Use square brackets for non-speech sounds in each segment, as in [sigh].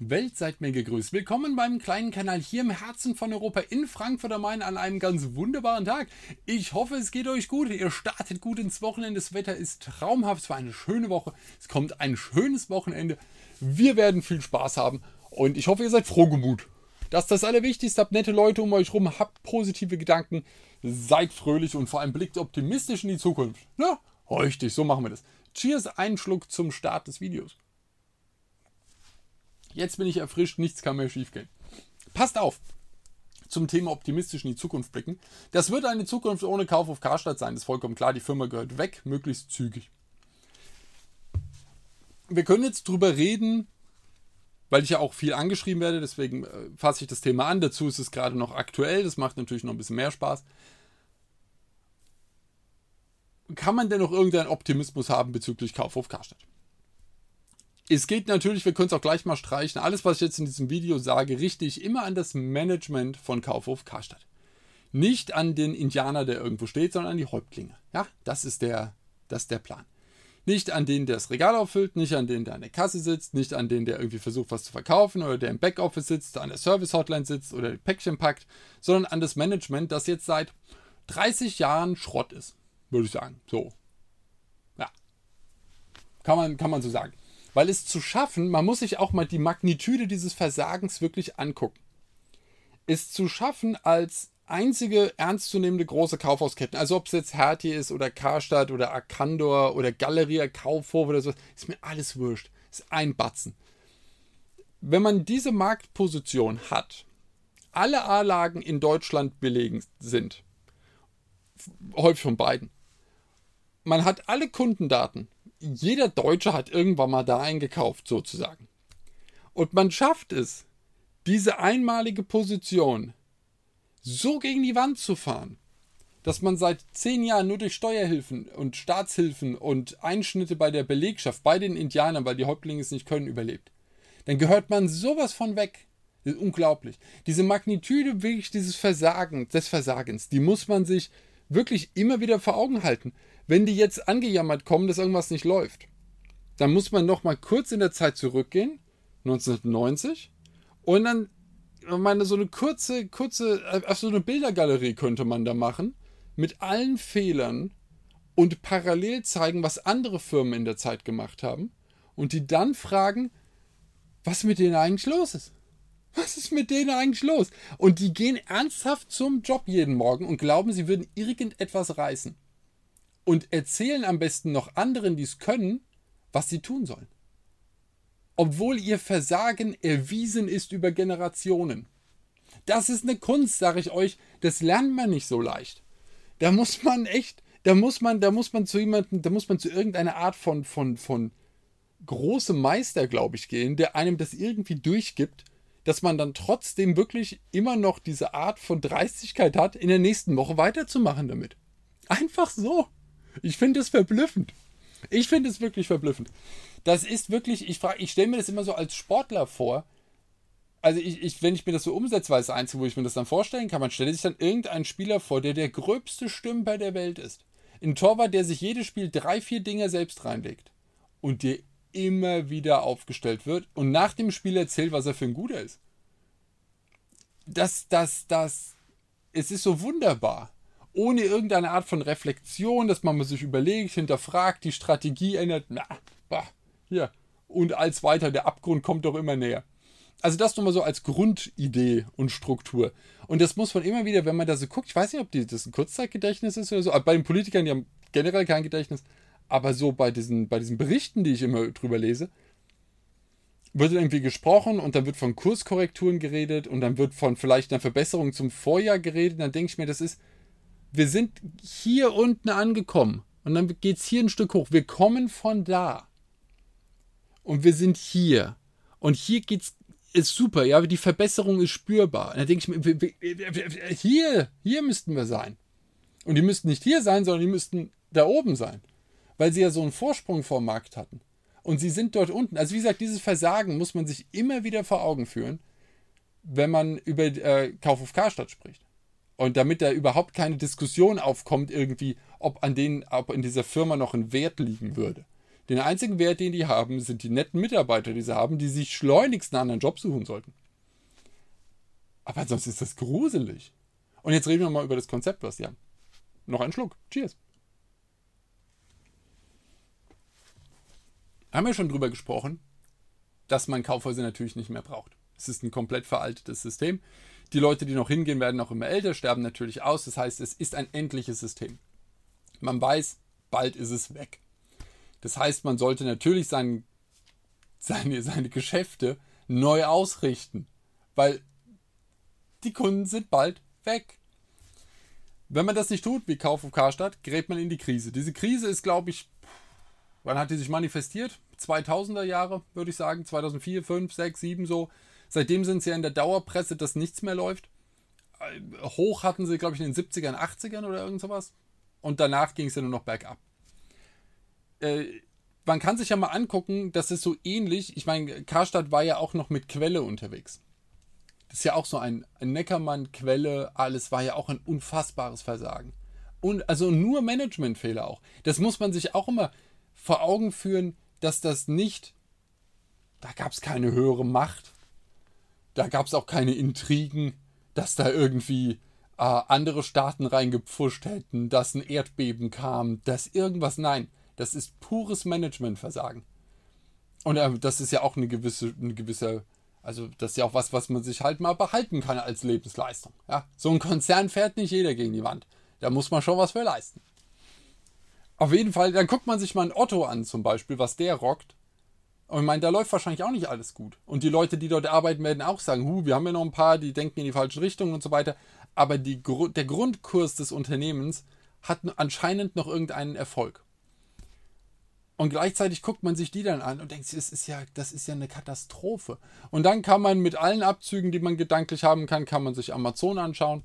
Welt seid mir gegrüßt. Willkommen beim kleinen Kanal hier im Herzen von Europa in Frankfurt am Main an einem ganz wunderbaren Tag. Ich hoffe, es geht euch gut. Ihr startet gut ins Wochenende. Das Wetter ist traumhaft. Es war eine schöne Woche. Es kommt ein schönes Wochenende. Wir werden viel Spaß haben und ich hoffe, ihr seid frohgemut. Das ist das Allerwichtigste. Habt nette Leute um euch rum, habt positive Gedanken, seid fröhlich und vor allem blickt optimistisch in die Zukunft. Ja, richtig, so machen wir das. Cheers, einen Schluck zum Start des Videos. Jetzt bin ich erfrischt, nichts kann mehr schiefgehen. Passt auf! Zum Thema optimistisch in die Zukunft blicken. Das wird eine Zukunft ohne Kauf auf Karstadt sein, das ist vollkommen klar. Die Firma gehört weg, möglichst zügig. Wir können jetzt drüber reden, weil ich ja auch viel angeschrieben werde, deswegen äh, fasse ich das Thema an. Dazu ist es gerade noch aktuell, das macht natürlich noch ein bisschen mehr Spaß. Kann man denn noch irgendeinen Optimismus haben bezüglich Kauf auf Karstadt? Es geht natürlich, wir können es auch gleich mal streichen, alles, was ich jetzt in diesem Video sage, richte ich immer an das Management von Kaufhof Karstadt. Nicht an den Indianer, der irgendwo steht, sondern an die Häuptlinge. Ja, das ist der, das ist der Plan. Nicht an den, der das Regal auffüllt, nicht an den, der an der Kasse sitzt, nicht an den, der irgendwie versucht, was zu verkaufen oder der im Backoffice sitzt, an der Service-Hotline sitzt oder die Päckchen packt, sondern an das Management, das jetzt seit 30 Jahren Schrott ist, würde ich sagen. So. Ja. Kann man, kann man so sagen. Weil es zu schaffen, man muss sich auch mal die Magnitude dieses Versagens wirklich angucken. Es zu schaffen als einzige ernstzunehmende große Kaufhausketten, also ob es jetzt Hertie ist oder Karstadt oder Arcandor oder Galeria Kaufhof oder so, ist mir alles wurscht. Ist ein Batzen. Wenn man diese Marktposition hat, alle A-Lagen in Deutschland belegen sind, häufig von beiden, man hat alle Kundendaten, jeder Deutsche hat irgendwann mal da eingekauft, sozusagen. Und man schafft es, diese einmalige Position so gegen die Wand zu fahren, dass man seit zehn Jahren nur durch Steuerhilfen und Staatshilfen und Einschnitte bei der Belegschaft, bei den Indianern, weil die Häuptlinge es nicht können, überlebt. Dann gehört man sowas von weg. Das ist unglaublich. Diese Magnitude wirklich dieses Versagen, des Versagens, die muss man sich wirklich immer wieder vor Augen halten wenn die jetzt angejammert kommen, dass irgendwas nicht läuft, dann muss man noch mal kurz in der Zeit zurückgehen, 1990, und dann meine so eine kurze, kurze, auf so eine Bildergalerie könnte man da machen mit allen Fehlern und parallel zeigen, was andere Firmen in der Zeit gemacht haben und die dann fragen, was mit denen eigentlich los ist. Was ist mit denen eigentlich los? Und die gehen ernsthaft zum Job jeden Morgen und glauben, sie würden irgendetwas reißen und erzählen am besten noch anderen, die es können, was sie tun sollen. Obwohl ihr Versagen erwiesen ist über Generationen. Das ist eine Kunst, sage ich euch, das lernt man nicht so leicht. Da muss man echt, da muss man, da muss man zu jemandem, da muss man zu irgendeiner Art von, von, von großem Meister, glaube ich, gehen, der einem das irgendwie durchgibt, dass man dann trotzdem wirklich immer noch diese Art von Dreistigkeit hat, in der nächsten Woche weiterzumachen damit. Einfach so. Ich finde es verblüffend. Ich finde es wirklich verblüffend. Das ist wirklich, ich frage, ich stelle mir das immer so als Sportler vor. Also ich, ich, wenn ich mir das so umsetze, es das Einzige, wo ich mir das dann vorstellen kann, man stellt sich dann irgendeinen Spieler vor, der der gröbste Stümper der Welt ist. Ein Torwart, der sich jedes Spiel drei, vier Dinger selbst reinlegt. Und der immer wieder aufgestellt wird und nach dem Spiel erzählt, was er für ein Guter ist. Das, das, das, es ist so wunderbar ohne irgendeine Art von Reflexion, dass man sich überlegt, hinterfragt, die Strategie ändert. Na, bah, hier. Und als weiter, der Abgrund kommt doch immer näher. Also das nochmal so als Grundidee und Struktur. Und das muss man immer wieder, wenn man da so guckt, ich weiß nicht, ob das ein Kurzzeitgedächtnis ist oder so, aber bei den Politikern, die haben generell kein Gedächtnis, aber so bei diesen, bei diesen Berichten, die ich immer drüber lese, wird irgendwie gesprochen und dann wird von Kurskorrekturen geredet und dann wird von vielleicht einer Verbesserung zum Vorjahr geredet. Dann denke ich mir, das ist, wir sind hier unten angekommen und dann geht es hier ein Stück hoch. Wir kommen von da und wir sind hier und hier geht's ist super, ja, die Verbesserung ist spürbar. Und dann denke ich mir, hier, hier müssten wir sein. Und die müssten nicht hier sein, sondern die müssten da oben sein, weil sie ja so einen Vorsprung vor dem Markt hatten. Und sie sind dort unten. Also wie gesagt, dieses Versagen muss man sich immer wieder vor Augen führen, wenn man über äh, Kauf auf Karstadt spricht. Und damit da überhaupt keine Diskussion aufkommt, irgendwie, ob an denen, ob in dieser Firma noch ein Wert liegen würde. Den einzigen Wert, den die haben, sind die netten Mitarbeiter, die sie haben, die sich schleunigst einen anderen Job suchen sollten. Aber sonst ist das gruselig. Und jetzt reden wir mal über das Konzept, was die haben. Noch ein Schluck. Cheers. Haben wir schon drüber gesprochen, dass man Kaufhäuser natürlich nicht mehr braucht. Es ist ein komplett veraltetes System. Die Leute, die noch hingehen, werden auch immer älter, sterben natürlich aus. Das heißt, es ist ein endliches System. Man weiß, bald ist es weg. Das heißt, man sollte natürlich sein, seine, seine Geschäfte neu ausrichten, weil die Kunden sind bald weg. Wenn man das nicht tut, wie Kauf auf Karstadt, gerät man in die Krise. Diese Krise ist, glaube ich, wann hat die sich manifestiert? 2000er Jahre, würde ich sagen. 2004, 5, 6, 7 so. Seitdem sind sie ja in der Dauerpresse, dass nichts mehr läuft. Hoch hatten sie, glaube ich, in den 70ern, 80ern oder irgend sowas. Und danach ging es ja nur noch bergab. Äh, man kann sich ja mal angucken, das ist so ähnlich. Ich meine, Karstadt war ja auch noch mit Quelle unterwegs. Das ist ja auch so ein, ein Neckermann, Quelle, alles war ja auch ein unfassbares Versagen. Und also nur Managementfehler auch. Das muss man sich auch immer vor Augen führen, dass das nicht, da gab es keine höhere Macht, da gab es auch keine Intrigen, dass da irgendwie äh, andere Staaten reingepfuscht hätten, dass ein Erdbeben kam, dass irgendwas, nein, das ist pures Managementversagen. Und äh, das ist ja auch eine gewisse, eine gewisse also das ist ja auch was, was man sich halt mal behalten kann als Lebensleistung. Ja? So ein Konzern fährt nicht jeder gegen die Wand. Da muss man schon was für leisten. Auf jeden Fall, dann guckt man sich mal ein Otto an zum Beispiel, was der rockt. Und ich meine, da läuft wahrscheinlich auch nicht alles gut. Und die Leute, die dort arbeiten, werden auch sagen, hu, wir haben ja noch ein paar, die denken in die falsche Richtung und so weiter. Aber die, der Grundkurs des Unternehmens hat anscheinend noch irgendeinen Erfolg. Und gleichzeitig guckt man sich die dann an und denkt, das ist ja, das ist ja eine Katastrophe. Und dann kann man mit allen Abzügen, die man gedanklich haben kann, kann man sich Amazon anschauen.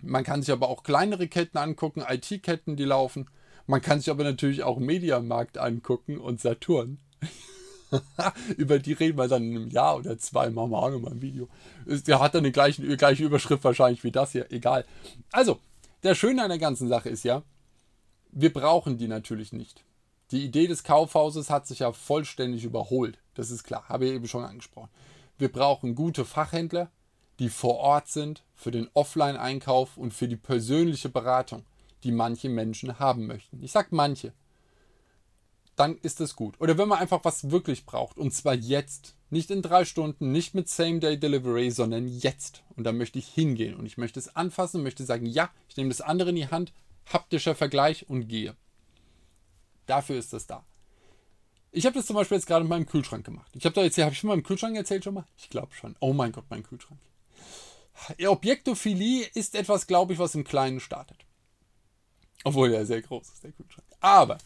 Man kann sich aber auch kleinere Ketten angucken, IT-Ketten, die laufen. Man kann sich aber natürlich auch Mediamarkt angucken und Saturn. [laughs] [laughs] Über die reden wir dann in einem Jahr oder zwei, machen wir auch nochmal ein Video. Der hat dann die gleiche, die gleiche Überschrift wahrscheinlich wie das hier, egal. Also, der Schöne an der ganzen Sache ist ja, wir brauchen die natürlich nicht. Die Idee des Kaufhauses hat sich ja vollständig überholt. Das ist klar, habe ich eben schon angesprochen. Wir brauchen gute Fachhändler, die vor Ort sind für den Offline-Einkauf und für die persönliche Beratung, die manche Menschen haben möchten. Ich sage manche. Dann ist es gut. Oder wenn man einfach was wirklich braucht, und zwar jetzt. Nicht in drei Stunden, nicht mit Same-Day-Delivery, sondern jetzt. Und da möchte ich hingehen und ich möchte es anfassen, möchte sagen, ja, ich nehme das andere in die Hand, haptischer Vergleich und gehe. Dafür ist das da. Ich habe das zum Beispiel jetzt gerade in meinem Kühlschrank gemacht. Ich habe da jetzt, habe ich schon mal im Kühlschrank erzählt schon mal? Ich glaube schon. Oh mein Gott, mein Kühlschrank. Objektophilie ist etwas, glaube ich, was im Kleinen startet. Obwohl er sehr groß ist, der Kühlschrank. Aber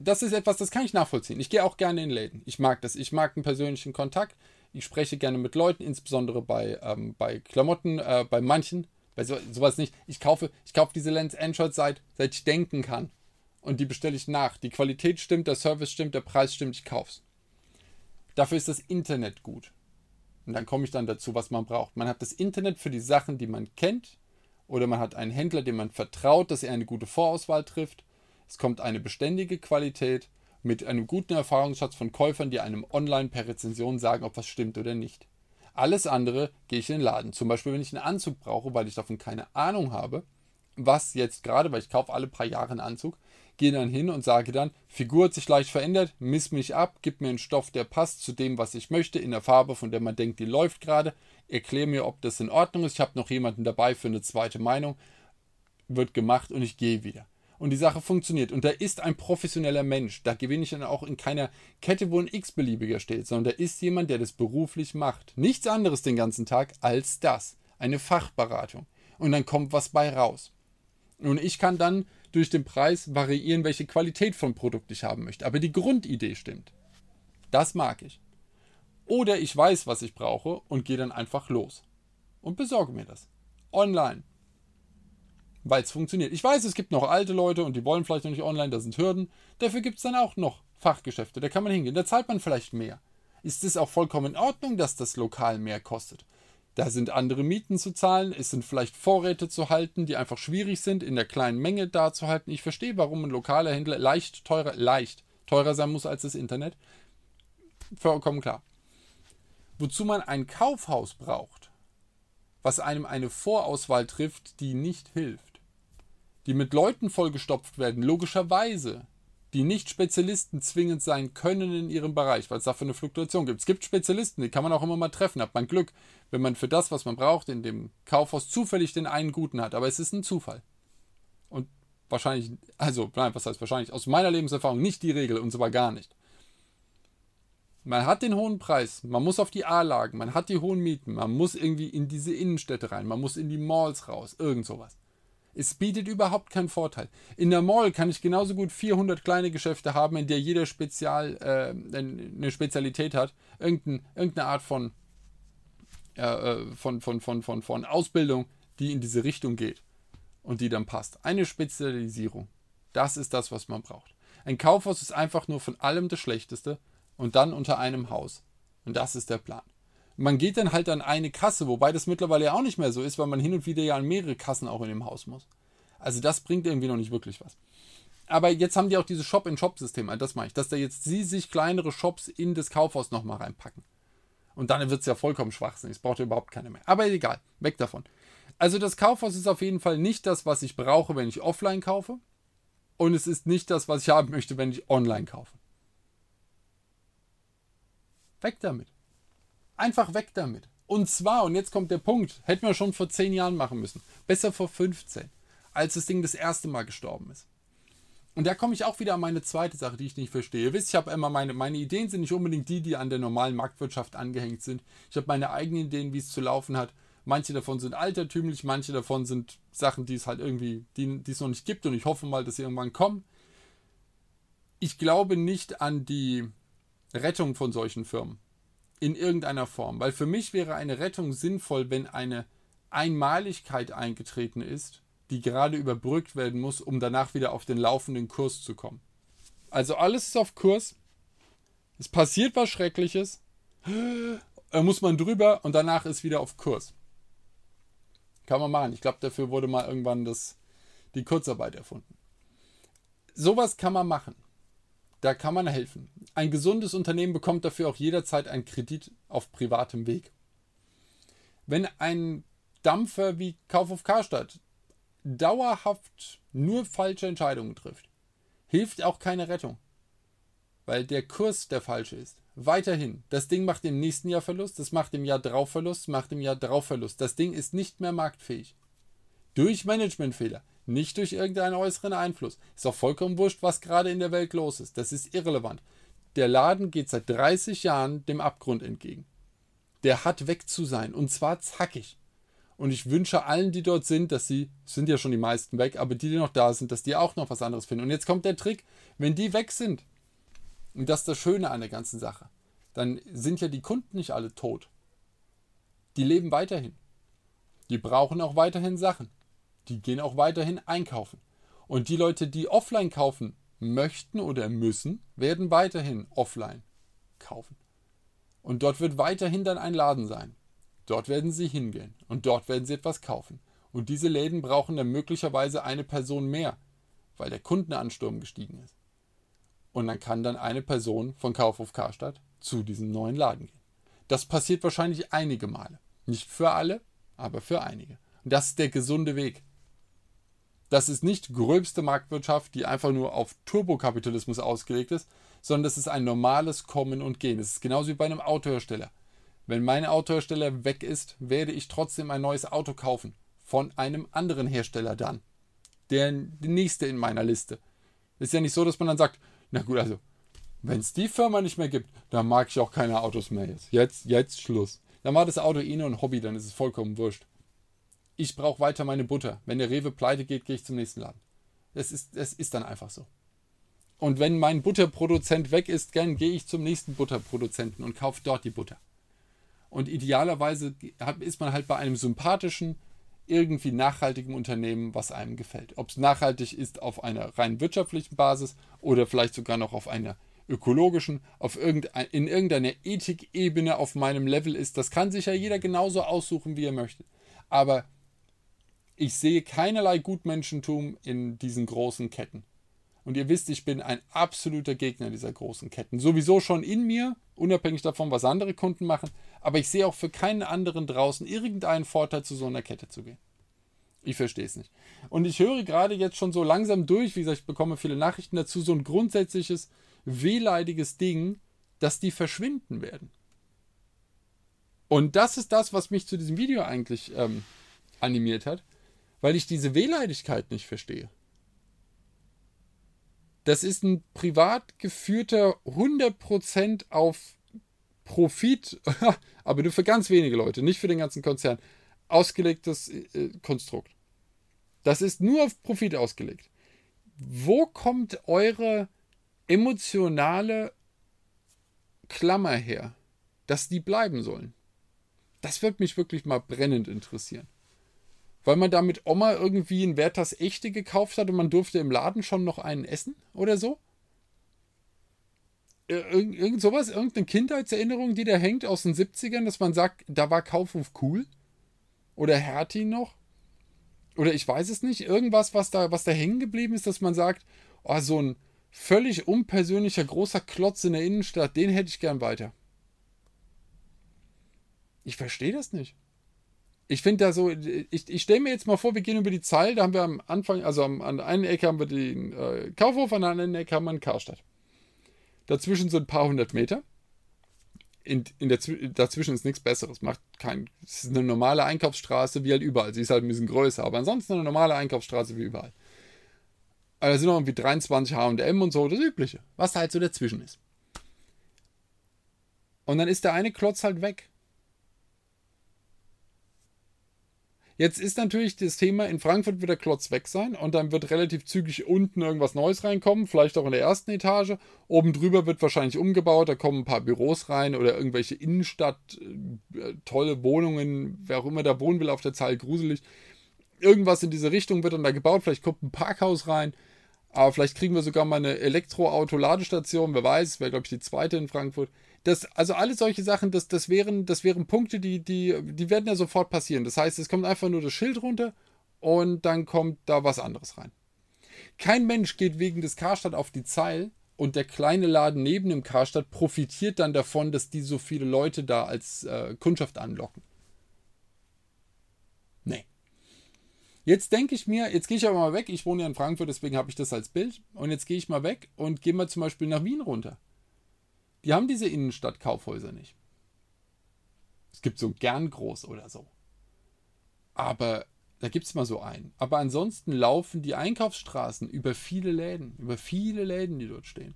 das ist etwas, das kann ich nachvollziehen. Ich gehe auch gerne in Läden. Ich mag das. Ich mag einen persönlichen Kontakt. Ich spreche gerne mit Leuten, insbesondere bei, ähm, bei Klamotten, äh, bei manchen bei so, sowas nicht. Ich kaufe, ich kaufe diese Lens Android seit, seit ich denken kann. Und die bestelle ich nach. Die Qualität stimmt, der Service stimmt, der Preis stimmt, ich kauf's. Dafür ist das Internet gut. Und dann komme ich dann dazu, was man braucht. Man hat das Internet für die Sachen, die man kennt. Oder man hat einen Händler, dem man vertraut, dass er eine gute Vorauswahl trifft. Es kommt eine beständige Qualität mit einem guten Erfahrungsschatz von Käufern, die einem online per Rezension sagen, ob was stimmt oder nicht. Alles andere gehe ich in den Laden. Zum Beispiel, wenn ich einen Anzug brauche, weil ich davon keine Ahnung habe, was jetzt gerade, weil ich kaufe alle paar Jahre einen Anzug, gehe dann hin und sage dann, Figur hat sich leicht verändert, miss mich ab, gib mir einen Stoff, der passt zu dem, was ich möchte, in der Farbe, von der man denkt, die läuft gerade, erkläre mir, ob das in Ordnung ist, ich habe noch jemanden dabei für eine zweite Meinung, wird gemacht und ich gehe wieder und die Sache funktioniert. Und da ist ein professioneller Mensch. Da gewinne ich dann auch in keiner Kette, wo ein x-beliebiger steht, sondern da ist jemand, der das beruflich macht. Nichts anderes den ganzen Tag als das. Eine Fachberatung. Und dann kommt was bei raus. Und ich kann dann durch den Preis variieren, welche Qualität von Produkt ich haben möchte. Aber die Grundidee stimmt. Das mag ich. Oder ich weiß, was ich brauche und gehe dann einfach los und besorge mir das. Online weil es funktioniert. Ich weiß, es gibt noch alte Leute und die wollen vielleicht noch nicht online, da sind Hürden. Dafür gibt es dann auch noch Fachgeschäfte, da kann man hingehen, da zahlt man vielleicht mehr. Ist es auch vollkommen in Ordnung, dass das lokal mehr kostet? Da sind andere Mieten zu zahlen, es sind vielleicht Vorräte zu halten, die einfach schwierig sind, in der kleinen Menge da zu halten. Ich verstehe, warum ein lokaler Händler leicht teurer, leicht teurer sein muss als das Internet. Vollkommen klar. Wozu man ein Kaufhaus braucht, was einem eine Vorauswahl trifft, die nicht hilft. Die mit Leuten vollgestopft werden, logischerweise, die nicht Spezialisten zwingend sein können in ihrem Bereich, weil es dafür eine Fluktuation gibt. Es gibt Spezialisten, die kann man auch immer mal treffen, hat man Glück, wenn man für das, was man braucht, in dem Kaufhaus zufällig den einen guten hat. Aber es ist ein Zufall. Und wahrscheinlich, also, nein, was heißt wahrscheinlich, aus meiner Lebenserfahrung nicht die Regel und zwar gar nicht. Man hat den hohen Preis, man muss auf die A-Lagen, man hat die hohen Mieten, man muss irgendwie in diese Innenstädte rein, man muss in die Malls raus, irgend sowas. Es bietet überhaupt keinen Vorteil. In der Mall kann ich genauso gut 400 kleine Geschäfte haben, in der jeder Spezial, äh, eine Spezialität hat, irgendein, irgendeine Art von, äh, von, von, von, von, von Ausbildung, die in diese Richtung geht und die dann passt. Eine Spezialisierung. Das ist das, was man braucht. Ein Kaufhaus ist einfach nur von allem das Schlechteste und dann unter einem Haus. Und das ist der Plan. Man geht dann halt an eine Kasse, wobei das mittlerweile ja auch nicht mehr so ist, weil man hin und wieder ja an mehrere Kassen auch in dem Haus muss. Also das bringt irgendwie noch nicht wirklich was. Aber jetzt haben die auch dieses Shop-in-Shop-System, also das meine ich, dass da jetzt sie sich kleinere Shops in das Kaufhaus nochmal reinpacken. Und dann wird es ja vollkommen schwachsinnig. Es braucht ja überhaupt keine mehr. Aber egal, weg davon. Also das Kaufhaus ist auf jeden Fall nicht das, was ich brauche, wenn ich offline kaufe. Und es ist nicht das, was ich haben möchte, wenn ich online kaufe. Weg damit. Einfach weg damit. Und zwar, und jetzt kommt der Punkt, hätten wir schon vor 10 Jahren machen müssen. Besser vor 15, als das Ding das erste Mal gestorben ist. Und da komme ich auch wieder an meine zweite Sache, die ich nicht verstehe. Ihr wisst, ich habe immer meine, meine Ideen sind nicht unbedingt die, die an der normalen Marktwirtschaft angehängt sind. Ich habe meine eigenen Ideen, wie es zu laufen hat. Manche davon sind altertümlich, manche davon sind Sachen, die es halt irgendwie, die, die es noch nicht gibt und ich hoffe mal, dass sie irgendwann kommen. Ich glaube nicht an die Rettung von solchen Firmen in irgendeiner Form. Weil für mich wäre eine Rettung sinnvoll, wenn eine Einmaligkeit eingetreten ist, die gerade überbrückt werden muss, um danach wieder auf den laufenden Kurs zu kommen. Also alles ist auf Kurs. Es passiert was Schreckliches. Da muss man drüber und danach ist wieder auf Kurs. Kann man machen. Ich glaube, dafür wurde mal irgendwann das, die Kurzarbeit erfunden. Sowas kann man machen. Da kann man helfen. Ein gesundes Unternehmen bekommt dafür auch jederzeit einen Kredit auf privatem Weg. Wenn ein Dampfer wie Kauf auf Karstadt dauerhaft nur falsche Entscheidungen trifft, hilft auch keine Rettung, weil der Kurs der falsche ist. Weiterhin, das Ding macht im nächsten Jahr Verlust, das macht im Jahr drauf Verlust, macht im Jahr drauf Verlust. Das Ding ist nicht mehr marktfähig. Durch Managementfehler nicht durch irgendeinen äußeren Einfluss. Ist auch vollkommen wurscht, was gerade in der Welt los ist. Das ist irrelevant. Der Laden geht seit 30 Jahren dem Abgrund entgegen. Der hat weg zu sein und zwar zackig. Und ich wünsche allen, die dort sind, dass sie, sind ja schon die meisten weg, aber die, die noch da sind, dass die auch noch was anderes finden. Und jetzt kommt der Trick, wenn die weg sind, und das ist das Schöne an der ganzen Sache, dann sind ja die Kunden nicht alle tot. Die leben weiterhin. Die brauchen auch weiterhin Sachen die gehen auch weiterhin einkaufen. Und die Leute, die offline kaufen möchten oder müssen, werden weiterhin offline kaufen. Und dort wird weiterhin dann ein Laden sein. Dort werden sie hingehen und dort werden sie etwas kaufen. Und diese Läden brauchen dann möglicherweise eine Person mehr, weil der Kundenansturm gestiegen ist. Und dann kann dann eine Person von Kaufhof Karstadt zu diesem neuen Laden gehen. Das passiert wahrscheinlich einige Male. Nicht für alle, aber für einige. Und das ist der gesunde Weg. Das ist nicht gröbste Marktwirtschaft, die einfach nur auf Turbokapitalismus ausgelegt ist, sondern das ist ein normales Kommen und Gehen. Es ist genauso wie bei einem Autohersteller. Wenn mein Autohersteller weg ist, werde ich trotzdem ein neues Auto kaufen. Von einem anderen Hersteller dann. Der, der nächste in meiner Liste. Ist ja nicht so, dass man dann sagt, na gut, also, wenn es die Firma nicht mehr gibt, dann mag ich auch keine Autos mehr jetzt. Jetzt, jetzt Schluss. Dann war das Auto eh nur ein Hobby, dann ist es vollkommen wurscht ich brauche weiter meine Butter. Wenn der Rewe pleite geht, gehe ich zum nächsten Laden. Es ist, es ist dann einfach so. Und wenn mein Butterproduzent weg ist, dann gehe ich zum nächsten Butterproduzenten und kaufe dort die Butter. Und idealerweise ist man halt bei einem sympathischen, irgendwie nachhaltigen Unternehmen, was einem gefällt. Ob es nachhaltig ist auf einer rein wirtschaftlichen Basis oder vielleicht sogar noch auf einer ökologischen, auf irgendein, in irgendeiner Ethikebene auf meinem Level ist. Das kann sich ja jeder genauso aussuchen, wie er möchte. Aber ich sehe keinerlei Gutmenschentum in diesen großen Ketten. Und ihr wisst, ich bin ein absoluter Gegner dieser großen Ketten. Sowieso schon in mir, unabhängig davon, was andere Kunden machen. Aber ich sehe auch für keinen anderen draußen irgendeinen Vorteil, zu so einer Kette zu gehen. Ich verstehe es nicht. Und ich höre gerade jetzt schon so langsam durch, wie gesagt, ich bekomme viele Nachrichten dazu, so ein grundsätzliches, wehleidiges Ding, dass die verschwinden werden. Und das ist das, was mich zu diesem Video eigentlich ähm, animiert hat, weil ich diese Wehleidigkeit nicht verstehe. Das ist ein privat geführter 100% auf Profit, [laughs] aber nur für ganz wenige Leute, nicht für den ganzen Konzern, ausgelegtes äh, Konstrukt. Das ist nur auf Profit ausgelegt. Wo kommt eure emotionale Klammer her, dass die bleiben sollen? Das wird mich wirklich mal brennend interessieren. Weil man da mit Oma irgendwie ein Werthers Echte gekauft hat und man durfte im Laden schon noch einen essen oder so? Irgend, irgend sowas, irgendeine Kindheitserinnerung, die da hängt aus den 70ern, dass man sagt, da war Kaufhof cool? Oder Hertie noch? Oder ich weiß es nicht, irgendwas, was da, was da hängen geblieben ist, dass man sagt, oh, so ein völlig unpersönlicher großer Klotz in der Innenstadt, den hätte ich gern weiter. Ich verstehe das nicht. Ich finde da so, ich, ich stelle mir jetzt mal vor, wir gehen über die Zeil, da haben wir am Anfang, also am, an einen Ecke haben wir den äh, Kaufhof, an der anderen Ecke haben wir einen Karstadt. Dazwischen sind ein paar hundert Meter. In, in der, dazwischen ist nichts Besseres. Macht kein, es ist eine normale Einkaufsstraße wie halt überall. Sie ist halt ein bisschen größer, aber ansonsten eine normale Einkaufsstraße wie überall. Aber da sind noch irgendwie 23 HM und so, das Übliche, was halt so dazwischen ist. Und dann ist der eine Klotz halt weg. Jetzt ist natürlich das Thema, in Frankfurt wird der Klotz weg sein und dann wird relativ zügig unten irgendwas Neues reinkommen, vielleicht auch in der ersten Etage. Oben drüber wird wahrscheinlich umgebaut, da kommen ein paar Büros rein oder irgendwelche Innenstadt, äh, tolle Wohnungen, wer auch immer da wohnen will auf der Zahl, gruselig. Irgendwas in diese Richtung wird dann da gebaut, vielleicht kommt ein Parkhaus rein, aber vielleicht kriegen wir sogar mal eine Elektroauto-Ladestation, wer weiß, wäre glaube ich die zweite in Frankfurt. Das, also alle solche Sachen, das, das, wären, das wären Punkte, die, die, die werden ja sofort passieren. Das heißt, es kommt einfach nur das Schild runter und dann kommt da was anderes rein. Kein Mensch geht wegen des Karstadt auf die Zeil und der kleine Laden neben dem Karstadt profitiert dann davon, dass die so viele Leute da als äh, Kundschaft anlocken. Nee. Jetzt denke ich mir, jetzt gehe ich aber mal weg. Ich wohne ja in Frankfurt, deswegen habe ich das als Bild. Und jetzt gehe ich mal weg und gehe mal zum Beispiel nach Wien runter. Die haben diese Innenstadt-Kaufhäuser nicht. Es gibt so gern groß oder so. Aber da gibt es mal so einen. Aber ansonsten laufen die Einkaufsstraßen über viele Läden, über viele Läden, die dort stehen.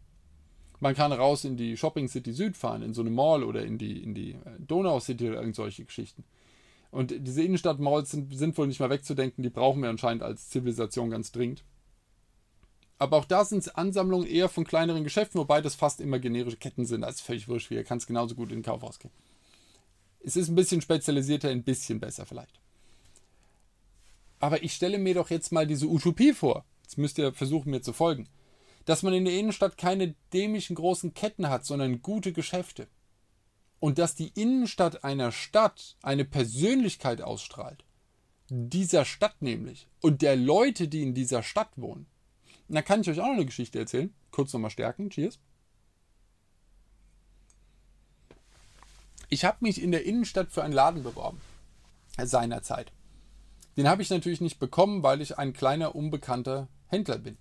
Man kann raus in die Shopping City Süd fahren, in so eine Mall oder in die, in die äh, Donau City oder irgend solche Geschichten. Und diese Innenstadt-Malls sind, sind wohl nicht mehr wegzudenken, die brauchen wir anscheinend als Zivilisation ganz dringend. Aber auch da sind es Ansammlungen eher von kleineren Geschäften, wobei das fast immer generische Ketten sind. Das ist völlig wurscht, wie ihr kann es genauso gut in den Kaufhaus gehen. Es ist ein bisschen spezialisierter, ein bisschen besser vielleicht. Aber ich stelle mir doch jetzt mal diese Utopie vor. Jetzt müsst ihr versuchen, mir zu folgen. Dass man in der Innenstadt keine dämlichen großen Ketten hat, sondern gute Geschäfte. Und dass die Innenstadt einer Stadt eine Persönlichkeit ausstrahlt. Dieser Stadt nämlich. Und der Leute, die in dieser Stadt wohnen. Und da kann ich euch auch noch eine Geschichte erzählen. Kurz nochmal stärken. Cheers. Ich habe mich in der Innenstadt für einen Laden beworben. Seinerzeit. Den habe ich natürlich nicht bekommen, weil ich ein kleiner, unbekannter Händler bin.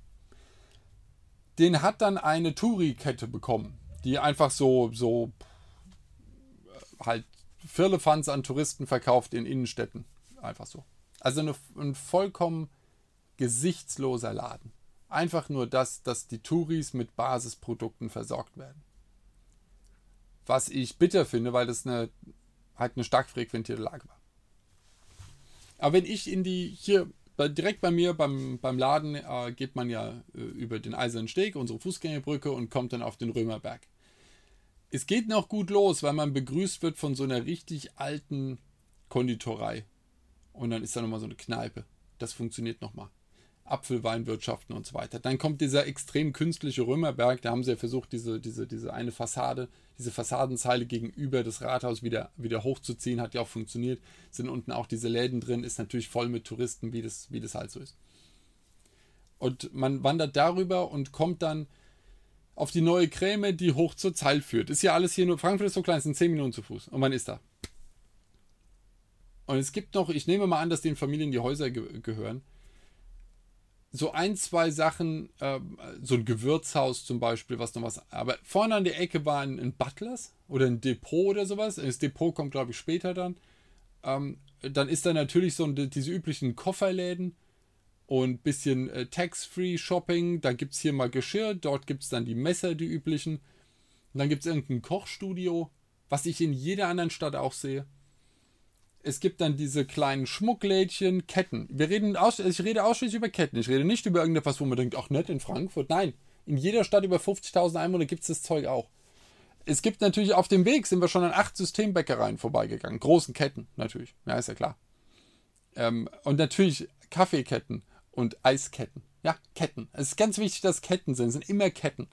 Den hat dann eine Touri-Kette bekommen, die einfach so, so halt Firlefanz an Touristen verkauft in Innenstädten. Einfach so. Also eine, ein vollkommen gesichtsloser Laden. Einfach nur das, dass die Touris mit Basisprodukten versorgt werden. Was ich bitter finde, weil das eine, halt eine stark frequentierte Lage war. Aber wenn ich in die, hier direkt bei mir beim, beim Laden äh, geht man ja äh, über den Eisernen Steg, unsere Fußgängerbrücke und kommt dann auf den Römerberg. Es geht noch gut los, weil man begrüßt wird von so einer richtig alten Konditorei. Und dann ist da nochmal so eine Kneipe. Das funktioniert nochmal. Apfelweinwirtschaften und so weiter. Dann kommt dieser extrem künstliche Römerberg, da haben sie ja versucht, diese, diese, diese eine Fassade, diese Fassadenzeile gegenüber das Rathaus wieder, wieder hochzuziehen, hat ja auch funktioniert. Sind unten auch diese Läden drin, ist natürlich voll mit Touristen, wie das, wie das halt so ist. Und man wandert darüber und kommt dann auf die neue Kräme, die hoch zur Zeil führt. Ist ja alles hier nur, Frankfurt ist so klein, sind 10 Minuten zu Fuß und man ist da. Und es gibt noch, ich nehme mal an, dass den Familien die Häuser ge gehören, so ein, zwei Sachen, äh, so ein Gewürzhaus zum Beispiel, was noch was. Aber vorne an der Ecke war ein, ein Butlers oder ein Depot oder sowas. Das Depot kommt, glaube ich, später dann. Ähm, dann ist da natürlich so ein, diese üblichen Kofferläden und ein bisschen äh, Tax-Free-Shopping. Dann gibt es hier mal Geschirr, dort gibt es dann die Messer, die üblichen. Und dann gibt es irgendein Kochstudio, was ich in jeder anderen Stadt auch sehe es gibt dann diese kleinen Schmucklädchen, Ketten. Wir reden aus, ich rede ausschließlich über Ketten. Ich rede nicht über irgendetwas, wo man denkt, ach nett, in Frankfurt. Nein, in jeder Stadt über 50.000 Einwohner gibt es das Zeug auch. Es gibt natürlich auf dem Weg, sind wir schon an acht Systembäckereien vorbeigegangen. Großen Ketten, natürlich. Ja, ist ja klar. Ähm, und natürlich Kaffeeketten und Eisketten. Ja, Ketten. Es ist ganz wichtig, dass Ketten sind. Es sind immer Ketten.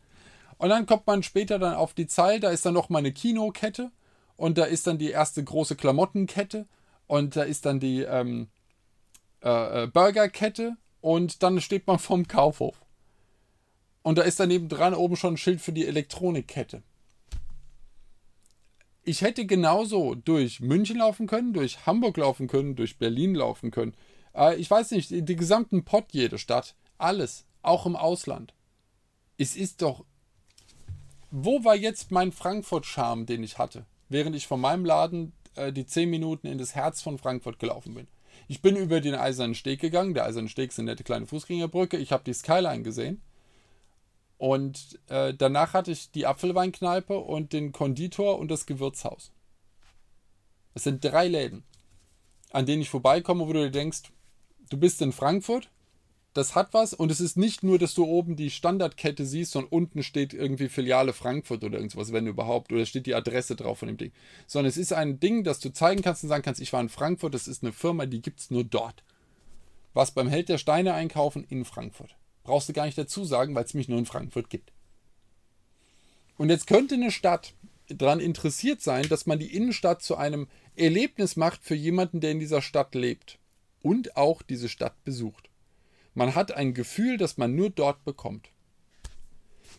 Und dann kommt man später dann auf die Zahl, da ist dann noch mal eine Kinokette und da ist dann die erste große Klamottenkette und da ist dann die ähm, äh, äh, Burgerkette und dann steht man vom Kaufhof. Und da ist daneben dran oben schon ein Schild für die Elektronikkette. Ich hätte genauso durch München laufen können, durch Hamburg laufen können, durch Berlin laufen können. Äh, ich weiß nicht, die, die gesamten Pott, jede Stadt, alles, auch im Ausland. Es ist doch. Wo war jetzt mein Frankfurt-Charme, den ich hatte, während ich von meinem Laden äh, die 10 Minuten in das Herz von Frankfurt gelaufen bin. Ich bin über den Eisernen Steg gegangen. Der Eiserne Steg ist eine nette kleine Fußgängerbrücke. Ich habe die Skyline gesehen. Und äh, danach hatte ich die Apfelweinkneipe und den Konditor und das Gewürzhaus. Es sind drei Läden, an denen ich vorbeikomme, wo du dir denkst, du bist in Frankfurt, das hat was und es ist nicht nur, dass du oben die Standardkette siehst und unten steht irgendwie Filiale Frankfurt oder irgendwas, wenn überhaupt, oder steht die Adresse drauf von dem Ding, sondern es ist ein Ding, das du zeigen kannst und sagen kannst, ich war in Frankfurt, das ist eine Firma, die gibt es nur dort. Was beim Held der Steine einkaufen in Frankfurt. Brauchst du gar nicht dazu sagen, weil es mich nur in Frankfurt gibt. Und jetzt könnte eine Stadt daran interessiert sein, dass man die Innenstadt zu einem Erlebnis macht für jemanden, der in dieser Stadt lebt und auch diese Stadt besucht. Man hat ein Gefühl, das man nur dort bekommt.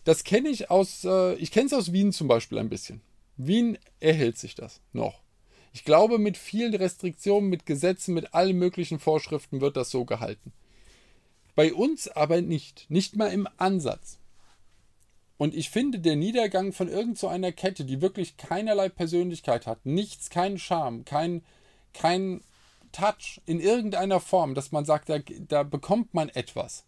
Das kenne ich aus, äh, ich kenne es aus Wien zum Beispiel ein bisschen. Wien erhält sich das noch. Ich glaube, mit vielen Restriktionen, mit Gesetzen, mit allen möglichen Vorschriften wird das so gehalten. Bei uns aber nicht, nicht mal im Ansatz. Und ich finde, der Niedergang von irgendeiner so Kette, die wirklich keinerlei Persönlichkeit hat, nichts, keinen Charme, kein, kein Touch in irgendeiner Form, dass man sagt, da, da bekommt man etwas,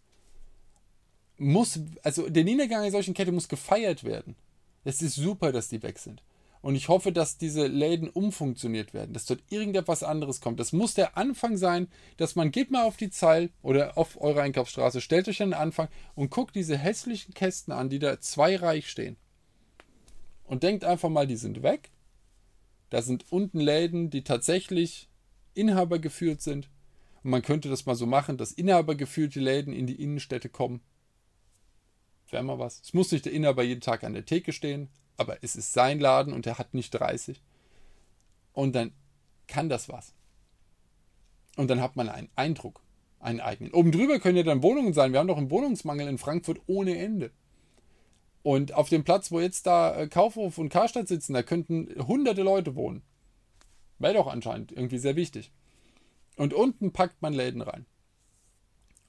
muss, also der Niedergang einer solchen Kette muss gefeiert werden. Es ist super, dass die weg sind. Und ich hoffe, dass diese Läden umfunktioniert werden, dass dort irgendetwas anderes kommt. Das muss der Anfang sein, dass man geht mal auf die Zeil oder auf eure Einkaufsstraße, stellt euch den Anfang und guckt diese hässlichen Kästen an, die da zweireich stehen. Und denkt einfach mal, die sind weg. Da sind unten Läden, die tatsächlich Inhaber geführt sind. Und man könnte das mal so machen, dass inhabergeführte Läden in die Innenstädte kommen. Wäre mal was. Es muss nicht der Inhaber jeden Tag an der Theke stehen, aber es ist sein Laden und er hat nicht 30. Und dann kann das was. Und dann hat man einen Eindruck, einen eigenen. Oben drüber können ja dann Wohnungen sein. Wir haben doch einen Wohnungsmangel in Frankfurt ohne Ende. Und auf dem Platz, wo jetzt da äh, Kaufhof und Karstadt sitzen, da könnten hunderte Leute wohnen. Wäre doch anscheinend irgendwie sehr wichtig. Und unten packt man Läden rein.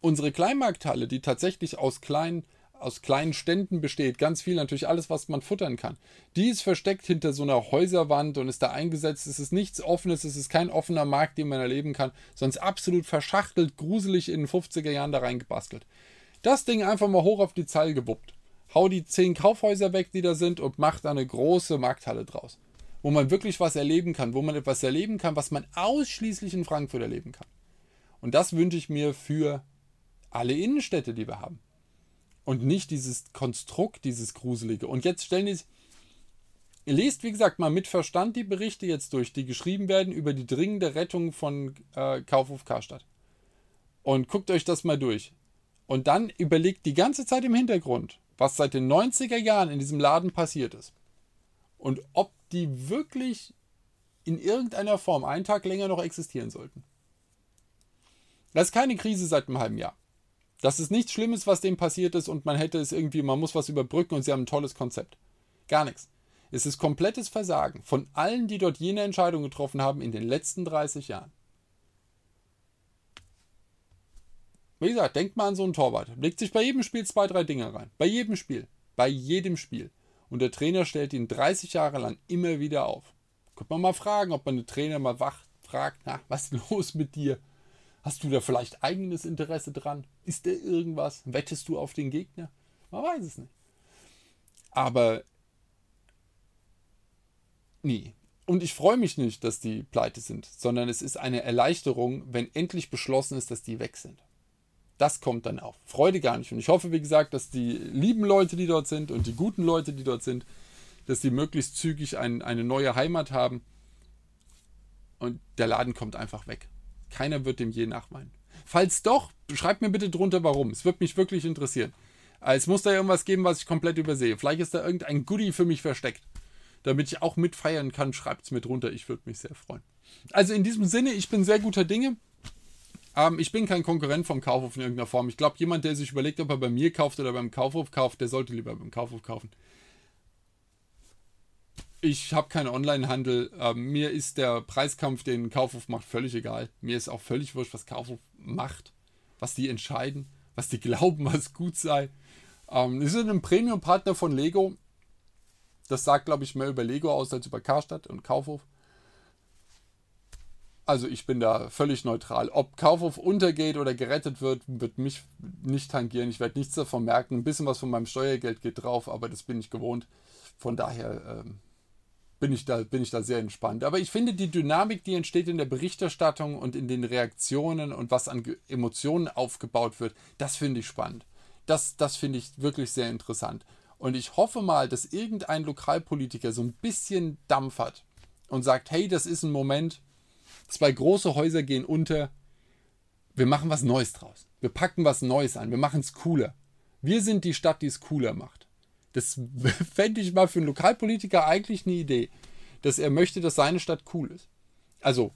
Unsere Kleinmarkthalle, die tatsächlich aus kleinen, aus kleinen Ständen besteht, ganz viel natürlich alles, was man futtern kann, die ist versteckt hinter so einer Häuserwand und ist da eingesetzt. Es ist nichts Offenes, es ist kein offener Markt, den man erleben kann, sonst absolut verschachtelt, gruselig in den 50er Jahren da reingebastelt. Das Ding einfach mal hoch auf die Zeil gewuppt. Hau die zehn Kaufhäuser weg, die da sind, und mach da eine große Markthalle draus wo man wirklich was erleben kann, wo man etwas erleben kann, was man ausschließlich in Frankfurt erleben kann. Und das wünsche ich mir für alle Innenstädte, die wir haben. Und nicht dieses Konstrukt, dieses Gruselige. Und jetzt stellen die Ihr lest, wie gesagt, mal mit Verstand die Berichte jetzt durch, die geschrieben werden über die dringende Rettung von äh, Kaufhof Karstadt. Und guckt euch das mal durch. Und dann überlegt die ganze Zeit im Hintergrund, was seit den 90er Jahren in diesem Laden passiert ist. Und ob die wirklich in irgendeiner Form einen Tag länger noch existieren sollten. Das ist keine Krise seit einem halben Jahr. Das ist nichts Schlimmes, was dem passiert ist und man hätte es irgendwie, man muss was überbrücken und sie haben ein tolles Konzept. Gar nichts. Es ist komplettes Versagen von allen, die dort jene Entscheidung getroffen haben in den letzten 30 Jahren. Wie gesagt, denkt mal an so einen Torwart. Legt sich bei jedem Spiel zwei, drei Dinge rein. Bei jedem Spiel. Bei jedem Spiel. Und der Trainer stellt ihn 30 Jahre lang immer wieder auf. Könnte man mal fragen, ob man den Trainer mal wach fragt, na, was ist los mit dir? Hast du da vielleicht eigenes Interesse dran? Ist da irgendwas? Wettest du auf den Gegner? Man weiß es nicht. Aber nie. Und ich freue mich nicht, dass die pleite sind, sondern es ist eine Erleichterung, wenn endlich beschlossen ist, dass die weg sind. Das kommt dann auf. Freude gar nicht. Und ich hoffe, wie gesagt, dass die lieben Leute, die dort sind und die guten Leute, die dort sind, dass sie möglichst zügig ein, eine neue Heimat haben. Und der Laden kommt einfach weg. Keiner wird dem je nachweinen. Falls doch, schreibt mir bitte drunter, warum. Es wird mich wirklich interessieren. Es muss da irgendwas geben, was ich komplett übersehe. Vielleicht ist da irgendein Goodie für mich versteckt. Damit ich auch mitfeiern kann, schreibt es mir drunter. Ich würde mich sehr freuen. Also in diesem Sinne, ich bin sehr guter Dinge. Ähm, ich bin kein Konkurrent vom Kaufhof in irgendeiner Form. Ich glaube, jemand, der sich überlegt, ob er bei mir kauft oder beim Kaufhof kauft, der sollte lieber beim Kaufhof kaufen. Ich habe keinen Online-Handel. Ähm, mir ist der Preiskampf, den Kaufhof macht, völlig egal. Mir ist auch völlig wurscht, was Kaufhof macht, was die entscheiden, was die [laughs] glauben, was gut sei. Ähm, die sind ein Premium-Partner von Lego. Das sagt, glaube ich, mehr über Lego aus als über Karstadt und Kaufhof. Also ich bin da völlig neutral. Ob Kaufhof untergeht oder gerettet wird, wird mich nicht tangieren. Ich werde nichts davon merken. Ein bisschen was von meinem Steuergeld geht drauf, aber das bin ich gewohnt. Von daher ähm, bin, ich da, bin ich da sehr entspannt. Aber ich finde die Dynamik, die entsteht in der Berichterstattung und in den Reaktionen und was an Emotionen aufgebaut wird, das finde ich spannend. Das, das finde ich wirklich sehr interessant. Und ich hoffe mal, dass irgendein Lokalpolitiker so ein bisschen Dampf hat und sagt, hey, das ist ein Moment, Zwei große Häuser gehen unter. Wir machen was Neues draus. Wir packen was Neues an. Wir machen es cooler. Wir sind die Stadt, die es cooler macht. Das [laughs] fände ich mal für einen Lokalpolitiker eigentlich eine Idee, dass er möchte, dass seine Stadt cool ist. Also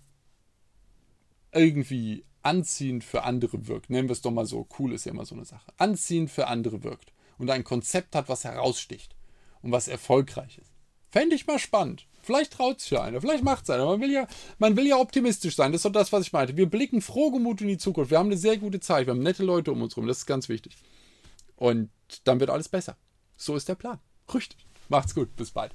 irgendwie anziehend für andere wirkt. Nennen wir es doch mal so. Cool ist ja immer so eine Sache. Anziehend für andere wirkt. Und ein Konzept hat, was heraussticht und was erfolgreich ist. Fände ich mal spannend. Vielleicht traut sich ja einer, vielleicht macht es einer. Man will, ja, man will ja optimistisch sein. Das ist doch das, was ich meinte. Wir blicken frohgemut in die Zukunft. Wir haben eine sehr gute Zeit. Wir haben nette Leute um uns herum. Das ist ganz wichtig. Und dann wird alles besser. So ist der Plan. Richtig. Macht's gut. Bis bald.